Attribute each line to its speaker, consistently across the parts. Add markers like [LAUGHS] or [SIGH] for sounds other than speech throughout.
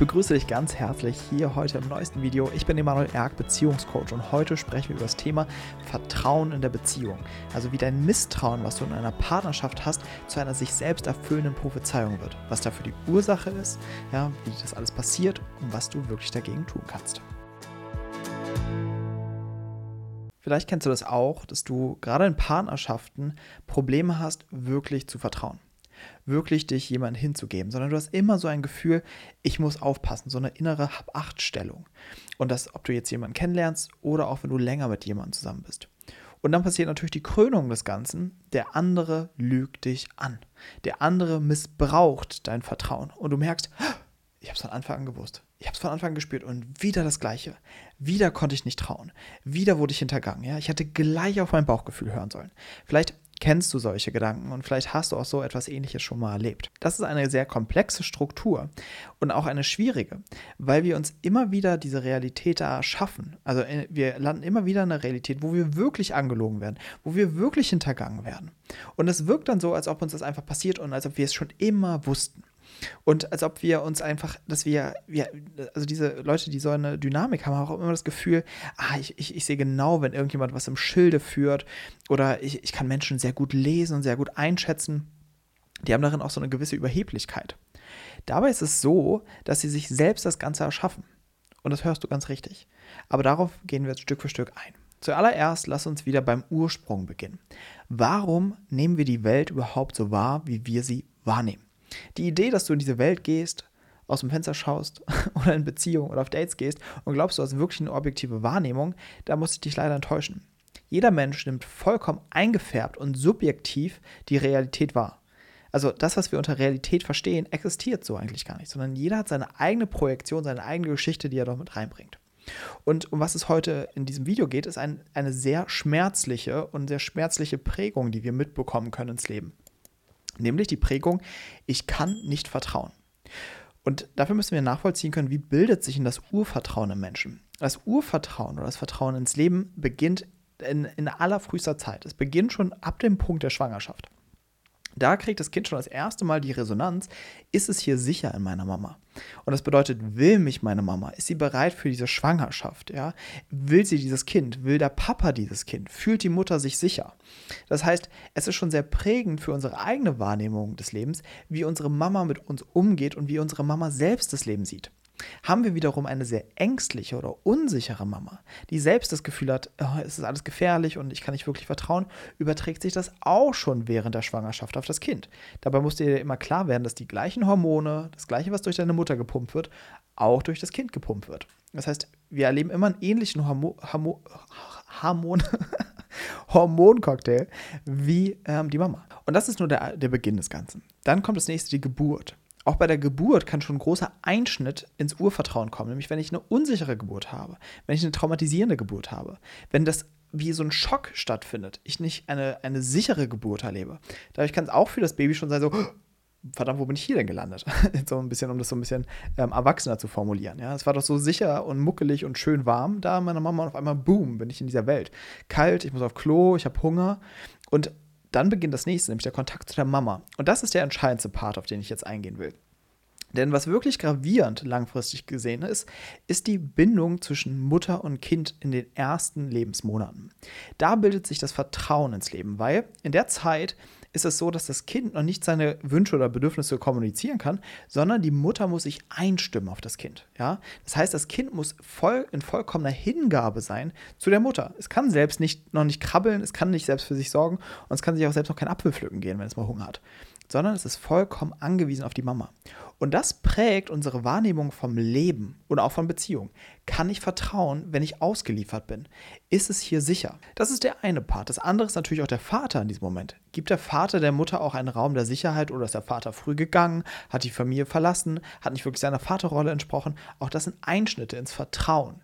Speaker 1: begrüße dich ganz herzlich hier heute im neuesten Video. Ich bin Emanuel Erk, Beziehungscoach und heute sprechen wir über das Thema Vertrauen in der Beziehung. Also wie dein Misstrauen, was du in einer Partnerschaft hast, zu einer sich selbst erfüllenden Prophezeiung wird. Was dafür die Ursache ist, ja, wie das alles passiert und was du wirklich dagegen tun kannst. Vielleicht kennst du das auch, dass du gerade in Partnerschaften Probleme hast, wirklich zu vertrauen wirklich dich jemand hinzugeben, sondern du hast immer so ein Gefühl, ich muss aufpassen, so eine innere Hab-Acht-Stellung. Und das, ob du jetzt jemanden kennenlernst oder auch wenn du länger mit jemandem zusammen bist. Und dann passiert natürlich die Krönung des Ganzen. Der andere lügt dich an. Der andere missbraucht dein Vertrauen. Und du merkst, ich habe es von Anfang an gewusst. Ich habe es von Anfang an gespürt und wieder das Gleiche. Wieder konnte ich nicht trauen. Wieder wurde ich hintergangen. Ja? Ich hätte gleich auf mein Bauchgefühl hören sollen. Vielleicht kennst du solche Gedanken und vielleicht hast du auch so etwas Ähnliches schon mal erlebt. Das ist eine sehr komplexe Struktur und auch eine schwierige, weil wir uns immer wieder diese Realität da schaffen. Also äh, wir landen immer wieder in einer Realität, wo wir wirklich angelogen werden, wo wir wirklich hintergangen werden. Und es wirkt dann so, als ob uns das einfach passiert und als ob wir es schon immer wussten. Und als ob wir uns einfach, dass wir, wir, also diese Leute, die so eine Dynamik haben, haben auch immer das Gefühl, ah, ich, ich, ich sehe genau, wenn irgendjemand was im Schilde führt oder ich, ich kann Menschen sehr gut lesen und sehr gut einschätzen. Die haben darin auch so eine gewisse Überheblichkeit. Dabei ist es so, dass sie sich selbst das Ganze erschaffen. Und das hörst du ganz richtig. Aber darauf gehen wir jetzt Stück für Stück ein. Zuallererst lass uns wieder beim Ursprung beginnen. Warum nehmen wir die Welt überhaupt so wahr, wie wir sie wahrnehmen? Die Idee, dass du in diese Welt gehst, aus dem Fenster schaust [LAUGHS] oder in Beziehungen oder auf Dates gehst und glaubst, du hast wirklich eine objektive Wahrnehmung, da muss ich dich leider enttäuschen. Jeder Mensch nimmt vollkommen eingefärbt und subjektiv die Realität wahr. Also das, was wir unter Realität verstehen, existiert so eigentlich gar nicht, sondern jeder hat seine eigene Projektion, seine eigene Geschichte, die er dort mit reinbringt. Und um was es heute in diesem Video geht, ist ein, eine sehr schmerzliche und sehr schmerzliche Prägung, die wir mitbekommen können ins Leben nämlich die Prägung, ich kann nicht vertrauen. Und dafür müssen wir nachvollziehen können, wie bildet sich denn das Urvertrauen im Menschen. Das Urvertrauen oder das Vertrauen ins Leben beginnt in, in allerfrühester Zeit. Es beginnt schon ab dem Punkt der Schwangerschaft. Da kriegt das Kind schon das erste Mal die Resonanz, ist es hier sicher in meiner Mama? Und das bedeutet, will mich meine Mama? Ist sie bereit für diese Schwangerschaft? Ja? Will sie dieses Kind? Will der Papa dieses Kind? Fühlt die Mutter sich sicher? Das heißt, es ist schon sehr prägend für unsere eigene Wahrnehmung des Lebens, wie unsere Mama mit uns umgeht und wie unsere Mama selbst das Leben sieht. Haben wir wiederum eine sehr ängstliche oder unsichere Mama, die selbst das Gefühl hat, oh, es ist alles gefährlich und ich kann nicht wirklich vertrauen, überträgt sich das auch schon während der Schwangerschaft auf das Kind. Dabei muss dir immer klar werden, dass die gleichen Hormone, das gleiche, was durch deine Mutter gepumpt wird, auch durch das Kind gepumpt wird. Das heißt, wir erleben immer einen ähnlichen Hormo Hormo Hormon [LAUGHS] Hormoncocktail wie ähm, die Mama. Und das ist nur der, der Beginn des Ganzen. Dann kommt das nächste, die Geburt. Auch bei der Geburt kann schon ein großer Einschnitt ins Urvertrauen kommen, nämlich wenn ich eine unsichere Geburt habe, wenn ich eine traumatisierende Geburt habe, wenn das wie so ein Schock stattfindet, ich nicht eine, eine sichere Geburt erlebe. Dadurch kann es auch für das Baby schon sein, so, verdammt, wo bin ich hier denn gelandet? [LAUGHS] so ein bisschen, um das so ein bisschen ähm, erwachsener zu formulieren. Ja, es war doch so sicher und muckelig und schön warm da meiner Mama und auf einmal, boom, bin ich in dieser Welt. Kalt, ich muss auf Klo, ich habe Hunger und dann beginnt das nächste, nämlich der Kontakt zu der Mama. Und das ist der entscheidendste Part, auf den ich jetzt eingehen will. Denn was wirklich gravierend langfristig gesehen ist, ist die Bindung zwischen Mutter und Kind in den ersten Lebensmonaten. Da bildet sich das Vertrauen ins Leben, weil in der Zeit ist es so, dass das Kind noch nicht seine Wünsche oder Bedürfnisse kommunizieren kann, sondern die Mutter muss sich einstimmen auf das Kind. Ja? Das heißt, das Kind muss voll, in vollkommener Hingabe sein zu der Mutter. Es kann selbst nicht, noch nicht krabbeln, es kann nicht selbst für sich sorgen und es kann sich auch selbst noch keinen Apfel pflücken gehen, wenn es mal Hunger hat sondern es ist vollkommen angewiesen auf die Mama. Und das prägt unsere Wahrnehmung vom Leben und auch von Beziehungen. Kann ich vertrauen, wenn ich ausgeliefert bin? Ist es hier sicher? Das ist der eine Part. Das andere ist natürlich auch der Vater in diesem Moment. Gibt der Vater der Mutter auch einen Raum der Sicherheit oder ist der Vater früh gegangen, hat die Familie verlassen, hat nicht wirklich seiner Vaterrolle entsprochen? Auch das sind Einschnitte ins Vertrauen.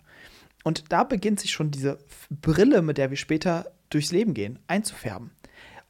Speaker 1: Und da beginnt sich schon diese Brille, mit der wir später durchs Leben gehen, einzufärben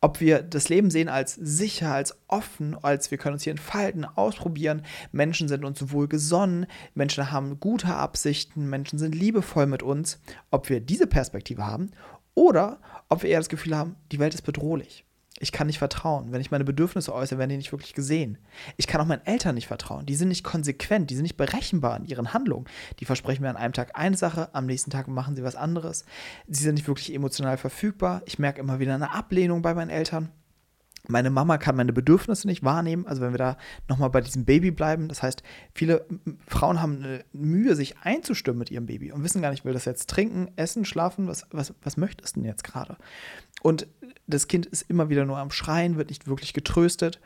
Speaker 1: ob wir das Leben sehen als sicher, als offen, als wir können uns hier entfalten, ausprobieren. Menschen sind uns wohl gesonnen, Menschen haben gute Absichten, Menschen sind liebevoll mit uns. Ob wir diese Perspektive haben oder ob wir eher das Gefühl haben, die Welt ist bedrohlich. Ich kann nicht vertrauen. Wenn ich meine Bedürfnisse äußere, werden die nicht wirklich gesehen. Ich kann auch meinen Eltern nicht vertrauen. Die sind nicht konsequent, die sind nicht berechenbar in ihren Handlungen. Die versprechen mir an einem Tag eine Sache, am nächsten Tag machen sie was anderes. Sie sind nicht wirklich emotional verfügbar. Ich merke immer wieder eine Ablehnung bei meinen Eltern. Meine Mama kann meine Bedürfnisse nicht wahrnehmen. Also wenn wir da nochmal bei diesem Baby bleiben. Das heißt, viele Frauen haben eine Mühe, sich einzustimmen mit ihrem Baby und wissen gar nicht, will das jetzt trinken, essen, schlafen? Was, was, was möchtest du denn jetzt gerade? Und das Kind ist immer wieder nur am Schreien, wird nicht wirklich getröstet.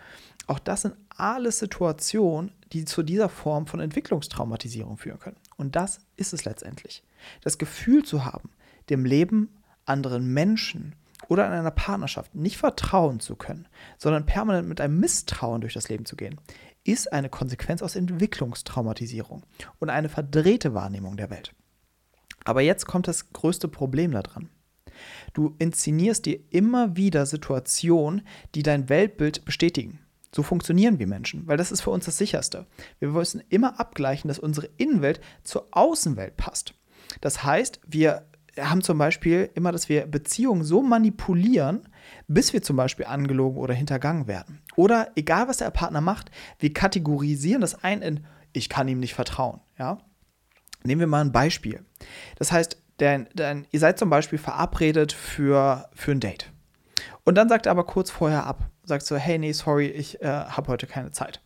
Speaker 1: Auch das sind alles Situationen, die zu dieser Form von Entwicklungstraumatisierung führen können. Und das ist es letztendlich. Das Gefühl zu haben, dem Leben anderen Menschen oder in einer Partnerschaft nicht vertrauen zu können, sondern permanent mit einem Misstrauen durch das Leben zu gehen, ist eine Konsequenz aus Entwicklungstraumatisierung und eine verdrehte Wahrnehmung der Welt. Aber jetzt kommt das größte Problem daran. Du inszenierst dir immer wieder Situationen, die dein Weltbild bestätigen. So funktionieren wir Menschen, weil das ist für uns das Sicherste. Wir müssen immer abgleichen, dass unsere Innenwelt zur Außenwelt passt. Das heißt, wir haben zum Beispiel immer, dass wir Beziehungen so manipulieren, bis wir zum Beispiel angelogen oder hintergangen werden. Oder egal, was der Partner macht, wir kategorisieren das ein in, ich kann ihm nicht vertrauen. Ja? Nehmen wir mal ein Beispiel. Das heißt, denn, denn ihr seid zum Beispiel verabredet für, für ein Date. Und dann sagt er aber kurz vorher ab. Sagt so, hey, nee, sorry, ich äh, habe heute keine Zeit.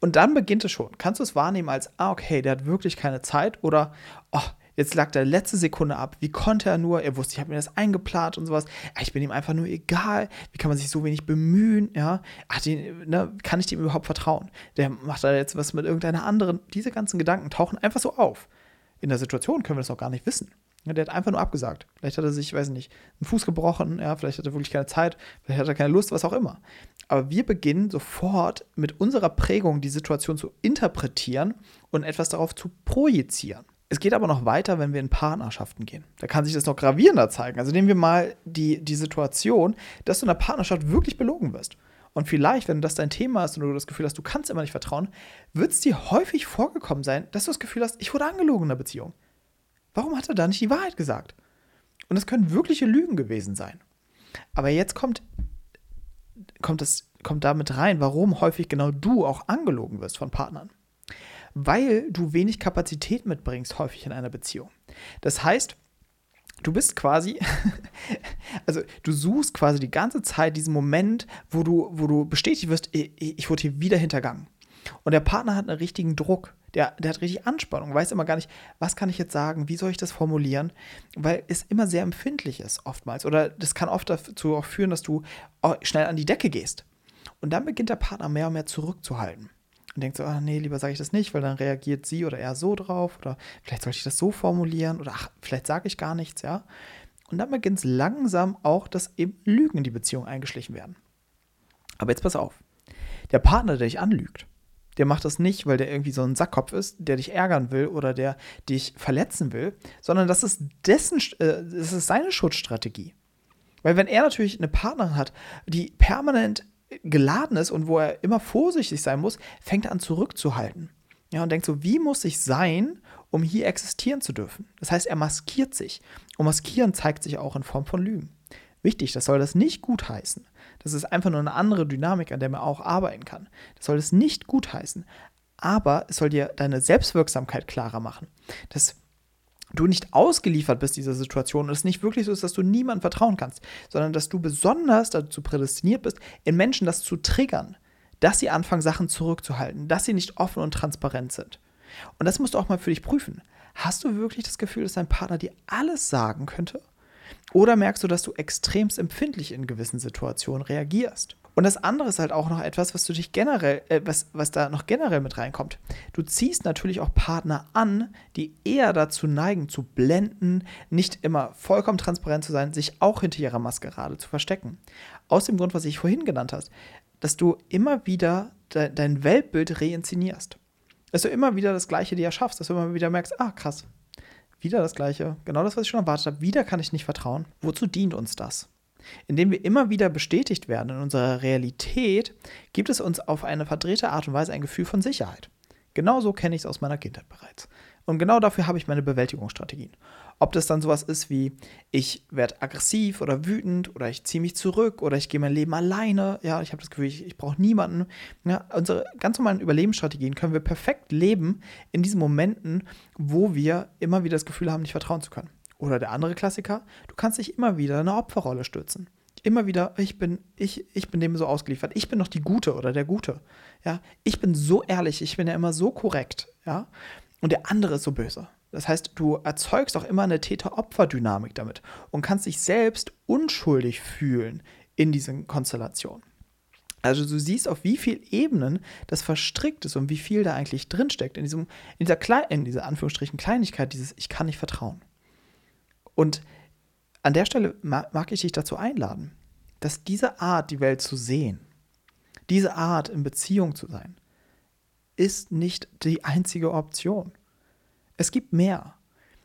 Speaker 1: Und dann beginnt es schon. Kannst du es wahrnehmen als, ah, okay, der hat wirklich keine Zeit oder, oh, Jetzt lag der letzte Sekunde ab. Wie konnte er nur? Er wusste, ich habe mir das eingeplant und sowas. Ich bin ihm einfach nur egal. Wie kann man sich so wenig bemühen? Ja, Ach, den, ne, kann ich dem überhaupt vertrauen? Der macht da jetzt was mit irgendeiner anderen. Diese ganzen Gedanken tauchen einfach so auf. In der Situation können wir das auch gar nicht wissen. Der hat einfach nur abgesagt. Vielleicht hat er sich, weiß nicht, einen Fuß gebrochen, ja, vielleicht hat er wirklich keine Zeit, vielleicht hat er keine Lust, was auch immer. Aber wir beginnen sofort mit unserer Prägung die Situation zu interpretieren und etwas darauf zu projizieren. Es geht aber noch weiter, wenn wir in Partnerschaften gehen. Da kann sich das noch gravierender zeigen. Also nehmen wir mal die, die Situation, dass du in einer Partnerschaft wirklich belogen wirst. Und vielleicht, wenn das dein Thema ist und du das Gefühl hast, du kannst immer nicht vertrauen, wird es dir häufig vorgekommen sein, dass du das Gefühl hast, ich wurde angelogen in der Beziehung. Warum hat er da nicht die Wahrheit gesagt? Und es können wirkliche Lügen gewesen sein. Aber jetzt kommt, kommt, das, kommt damit rein, warum häufig genau du auch angelogen wirst von Partnern weil du wenig Kapazität mitbringst, häufig in einer Beziehung. Das heißt, du bist quasi, [LAUGHS] also du suchst quasi die ganze Zeit diesen Moment, wo du, wo du bestätigt wirst, ich, ich wurde hier wieder hintergangen. Und der Partner hat einen richtigen Druck. Der, der hat richtig Anspannung, weiß immer gar nicht, was kann ich jetzt sagen, wie soll ich das formulieren, weil es immer sehr empfindlich ist, oftmals. Oder das kann oft dazu auch führen, dass du oh, schnell an die Decke gehst. Und dann beginnt der Partner mehr und mehr zurückzuhalten und denkt so, ah nee, lieber sage ich das nicht, weil dann reagiert sie oder er so drauf oder vielleicht sollte ich das so formulieren oder ach, vielleicht sage ich gar nichts, ja. Und dann beginnt es langsam auch, dass eben Lügen in die Beziehung eingeschlichen werden. Aber jetzt pass auf. Der Partner, der dich anlügt, der macht das nicht, weil der irgendwie so ein Sackkopf ist, der dich ärgern will oder der dich verletzen will, sondern das ist dessen, äh, das ist seine Schutzstrategie. Weil wenn er natürlich eine Partnerin hat, die permanent geladen ist und wo er immer vorsichtig sein muss, fängt er an zurückzuhalten. Ja, und denkt so, wie muss ich sein, um hier existieren zu dürfen? Das heißt, er maskiert sich. Und maskieren zeigt sich auch in Form von Lügen. Wichtig, das soll das nicht gutheißen. Das ist einfach nur eine andere Dynamik, an der man auch arbeiten kann. Das soll das nicht gutheißen. Aber es soll dir deine Selbstwirksamkeit klarer machen. Das du nicht ausgeliefert bist dieser Situation und es nicht wirklich so ist, dass du niemandem vertrauen kannst, sondern dass du besonders dazu prädestiniert bist, in Menschen das zu triggern, dass sie anfangen, Sachen zurückzuhalten, dass sie nicht offen und transparent sind. Und das musst du auch mal für dich prüfen. Hast du wirklich das Gefühl, dass dein Partner dir alles sagen könnte? Oder merkst du, dass du extremst empfindlich in gewissen Situationen reagierst? Und das andere ist halt auch noch etwas, was du dich generell, äh, was, was da noch generell mit reinkommt. Du ziehst natürlich auch Partner an, die eher dazu neigen, zu blenden, nicht immer vollkommen transparent zu sein, sich auch hinter ihrer Maskerade zu verstecken. Aus dem Grund, was ich vorhin genannt hast, dass du immer wieder de dein Weltbild reinszenierst. Dass du immer wieder das Gleiche dir erschaffst, dass du immer wieder merkst, ah, krass, wieder das Gleiche, genau das, was ich schon erwartet habe, wieder kann ich nicht vertrauen. Wozu dient uns das? Indem wir immer wieder bestätigt werden in unserer Realität, gibt es uns auf eine verdrehte Art und Weise ein Gefühl von Sicherheit. Genauso kenne ich es aus meiner Kindheit bereits. Und genau dafür habe ich meine Bewältigungsstrategien. Ob das dann sowas ist wie, ich werde aggressiv oder wütend oder ich ziehe mich zurück oder ich gehe mein Leben alleine. Ja, ich habe das Gefühl, ich, ich brauche niemanden. Ja, unsere ganz normalen Überlebensstrategien können wir perfekt leben in diesen Momenten, wo wir immer wieder das Gefühl haben, nicht vertrauen zu können. Oder der andere Klassiker, du kannst dich immer wieder in eine Opferrolle stürzen. Immer wieder, ich bin, ich, ich bin dem so ausgeliefert. Ich bin doch die Gute oder der Gute. Ja, ich bin so ehrlich, ich bin ja immer so korrekt. Ja, und der andere ist so böse. Das heißt, du erzeugst auch immer eine Täter-Opfer-Dynamik damit und kannst dich selbst unschuldig fühlen in diesen Konstellationen. Also du siehst, auf wie vielen Ebenen das verstrickt ist und wie viel da eigentlich drinsteckt in, diesem, in, dieser, Kle in dieser Anführungsstrichen Kleinigkeit, dieses Ich kann nicht vertrauen. Und an der Stelle mag ich dich dazu einladen, dass diese Art, die Welt zu sehen, diese Art in Beziehung zu sein, ist nicht die einzige Option. Es gibt mehr.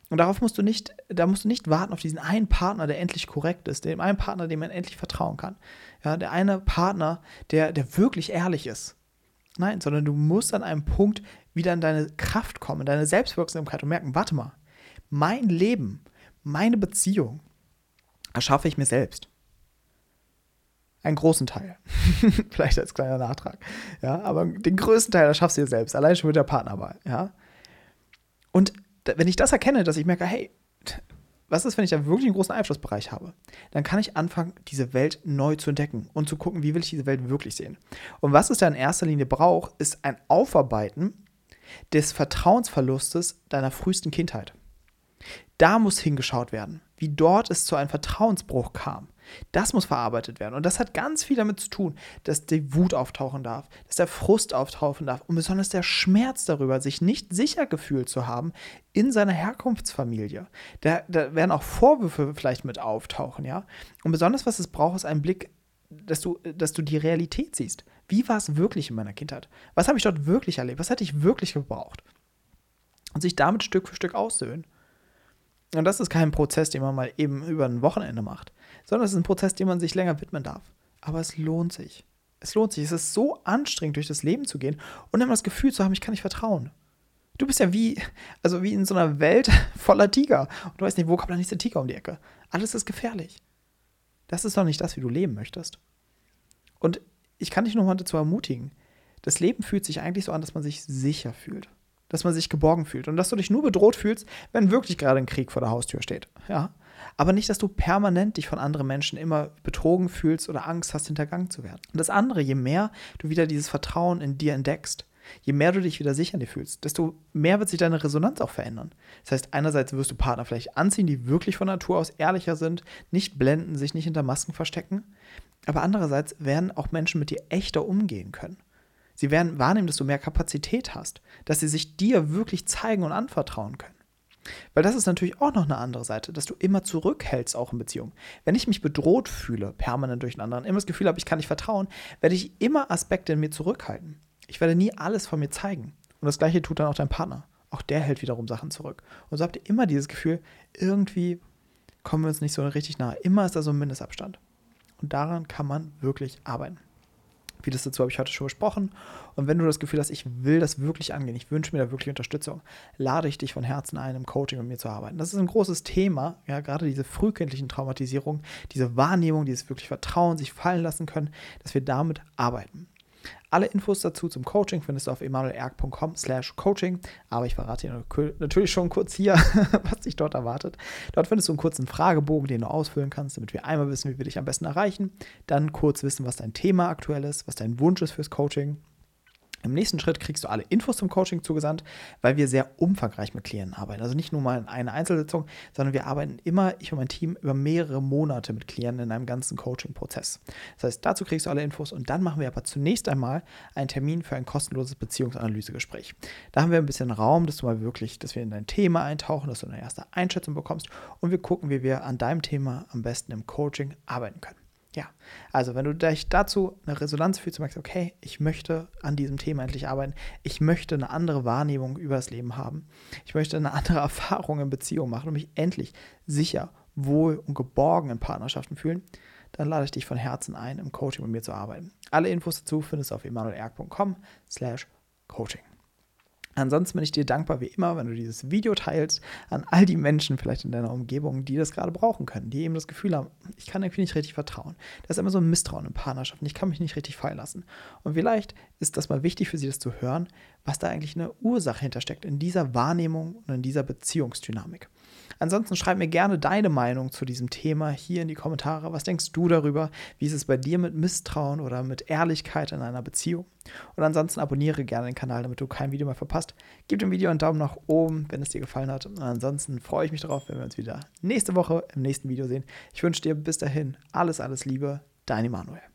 Speaker 1: Und darauf musst du nicht, da musst du nicht warten auf diesen einen Partner, der endlich korrekt ist, dem einen Partner, dem man endlich vertrauen kann. Ja, der eine Partner, der, der wirklich ehrlich ist. Nein, sondern du musst an einem Punkt wieder in deine Kraft kommen, in deine Selbstwirksamkeit und merken, warte mal, mein Leben, meine Beziehung erschaffe ich mir selbst. Einen großen Teil. [LAUGHS] Vielleicht als kleiner Nachtrag. Ja, aber den größten Teil erschaffst du dir selbst, allein schon mit der Partnerwahl. Ja. Und wenn ich das erkenne, dass ich merke, hey, was ist, wenn ich da wirklich einen großen Einflussbereich habe? Dann kann ich anfangen, diese Welt neu zu entdecken und zu gucken, wie will ich diese Welt wirklich sehen. Und was es da in erster Linie braucht, ist ein Aufarbeiten des Vertrauensverlustes deiner frühesten Kindheit. Da muss hingeschaut werden, wie dort es zu einem Vertrauensbruch kam. Das muss verarbeitet werden. Und das hat ganz viel damit zu tun, dass die Wut auftauchen darf, dass der Frust auftauchen darf und besonders der Schmerz darüber, sich nicht sicher gefühlt zu haben in seiner Herkunftsfamilie. Da, da werden auch Vorwürfe vielleicht mit auftauchen, ja. Und besonders, was es braucht, ist ein Blick, dass du, dass du die Realität siehst. Wie war es wirklich in meiner Kindheit? Was habe ich dort wirklich erlebt? Was hätte ich wirklich gebraucht? Und sich damit Stück für Stück aussöhnen. Und das ist kein Prozess, den man mal eben über ein Wochenende macht, sondern es ist ein Prozess, dem man sich länger widmen darf. Aber es lohnt sich. Es lohnt sich. Es ist so anstrengend, durch das Leben zu gehen und immer das Gefühl zu haben, ich kann nicht vertrauen. Du bist ja wie, also wie in so einer Welt [LAUGHS] voller Tiger. Und du weißt nicht, wo kommt der nächste Tiger um die Ecke. Alles ist gefährlich. Das ist doch nicht das, wie du leben möchtest. Und ich kann dich nochmal dazu ermutigen. Das Leben fühlt sich eigentlich so an, dass man sich sicher fühlt dass man sich geborgen fühlt und dass du dich nur bedroht fühlst, wenn wirklich gerade ein Krieg vor der Haustür steht. Ja? Aber nicht, dass du permanent dich von anderen Menschen immer betrogen fühlst oder Angst hast, hintergangen zu werden. Und das andere, je mehr du wieder dieses Vertrauen in dir entdeckst, je mehr du dich wieder sicher in dir fühlst, desto mehr wird sich deine Resonanz auch verändern. Das heißt, einerseits wirst du Partner vielleicht anziehen, die wirklich von Natur aus ehrlicher sind, nicht blenden, sich nicht hinter Masken verstecken. Aber andererseits werden auch Menschen mit dir echter umgehen können. Sie werden wahrnehmen, dass du mehr Kapazität hast, dass sie sich dir wirklich zeigen und anvertrauen können. Weil das ist natürlich auch noch eine andere Seite, dass du immer zurückhältst, auch in Beziehungen. Wenn ich mich bedroht fühle, permanent durch einen anderen, immer das Gefühl habe, ich kann nicht vertrauen, werde ich immer Aspekte in mir zurückhalten. Ich werde nie alles von mir zeigen. Und das gleiche tut dann auch dein Partner. Auch der hält wiederum Sachen zurück. Und so habt ihr immer dieses Gefühl, irgendwie kommen wir uns nicht so richtig nahe. Immer ist da so ein Mindestabstand. Und daran kann man wirklich arbeiten. Vieles dazu habe ich heute schon besprochen. Und wenn du das Gefühl hast, ich will das wirklich angehen, ich wünsche mir da wirklich Unterstützung, lade ich dich von Herzen ein, im Coaching mit mir zu arbeiten. Das ist ein großes Thema, ja, gerade diese frühkindlichen Traumatisierungen, diese Wahrnehmung, dieses wirklich Vertrauen, sich fallen lassen können, dass wir damit arbeiten. Alle Infos dazu zum Coaching findest du auf emanuelerg.com slash coaching. Aber ich verrate dir natürlich schon kurz hier, [LAUGHS] was dich dort erwartet. Dort findest du einen kurzen Fragebogen, den du ausfüllen kannst, damit wir einmal wissen, wie wir dich am besten erreichen. Dann kurz wissen, was dein Thema aktuell ist, was dein Wunsch ist fürs Coaching. Im nächsten Schritt kriegst du alle Infos zum Coaching zugesandt, weil wir sehr umfangreich mit Klienten arbeiten. Also nicht nur mal in einer Einzelsitzung, sondern wir arbeiten immer, ich und mein Team, über mehrere Monate mit Klienten in einem ganzen Coaching-Prozess. Das heißt, dazu kriegst du alle Infos und dann machen wir aber zunächst einmal einen Termin für ein kostenloses Beziehungsanalysegespräch. Da haben wir ein bisschen Raum, dass du mal wirklich, dass wir in dein Thema eintauchen, dass du eine erste Einschätzung bekommst und wir gucken, wie wir an deinem Thema am besten im Coaching arbeiten können. Ja, also wenn du dich dazu eine Resonanz fühlst und merkst, okay, ich möchte an diesem Thema endlich arbeiten, ich möchte eine andere Wahrnehmung über das Leben haben, ich möchte eine andere [LAUGHS] Erfahrung in Beziehung machen und mich endlich sicher, wohl und geborgen in Partnerschaften fühlen, dann lade ich dich von Herzen ein, im Coaching mit mir zu arbeiten. Alle Infos dazu findest du auf emanuelerg.com slash coaching. Ansonsten bin ich dir dankbar wie immer, wenn du dieses Video teilst an all die Menschen vielleicht in deiner Umgebung, die das gerade brauchen können, die eben das Gefühl haben, ich kann irgendwie nicht richtig vertrauen. Da ist immer so ein Misstrauen in Partnerschaften, ich kann mich nicht richtig fallen lassen. Und vielleicht ist das mal wichtig für sie, das zu hören, was da eigentlich eine Ursache hintersteckt in dieser Wahrnehmung und in dieser Beziehungsdynamik. Ansonsten schreib mir gerne deine Meinung zu diesem Thema hier in die Kommentare. Was denkst du darüber? Wie ist es bei dir mit Misstrauen oder mit Ehrlichkeit in einer Beziehung? Und ansonsten abonniere gerne den Kanal, damit du kein Video mehr verpasst. Gib dem Video einen Daumen nach oben, wenn es dir gefallen hat. Und ansonsten freue ich mich darauf, wenn wir uns wieder nächste Woche im nächsten Video sehen. Ich wünsche dir bis dahin alles, alles Liebe. Dein Emanuel.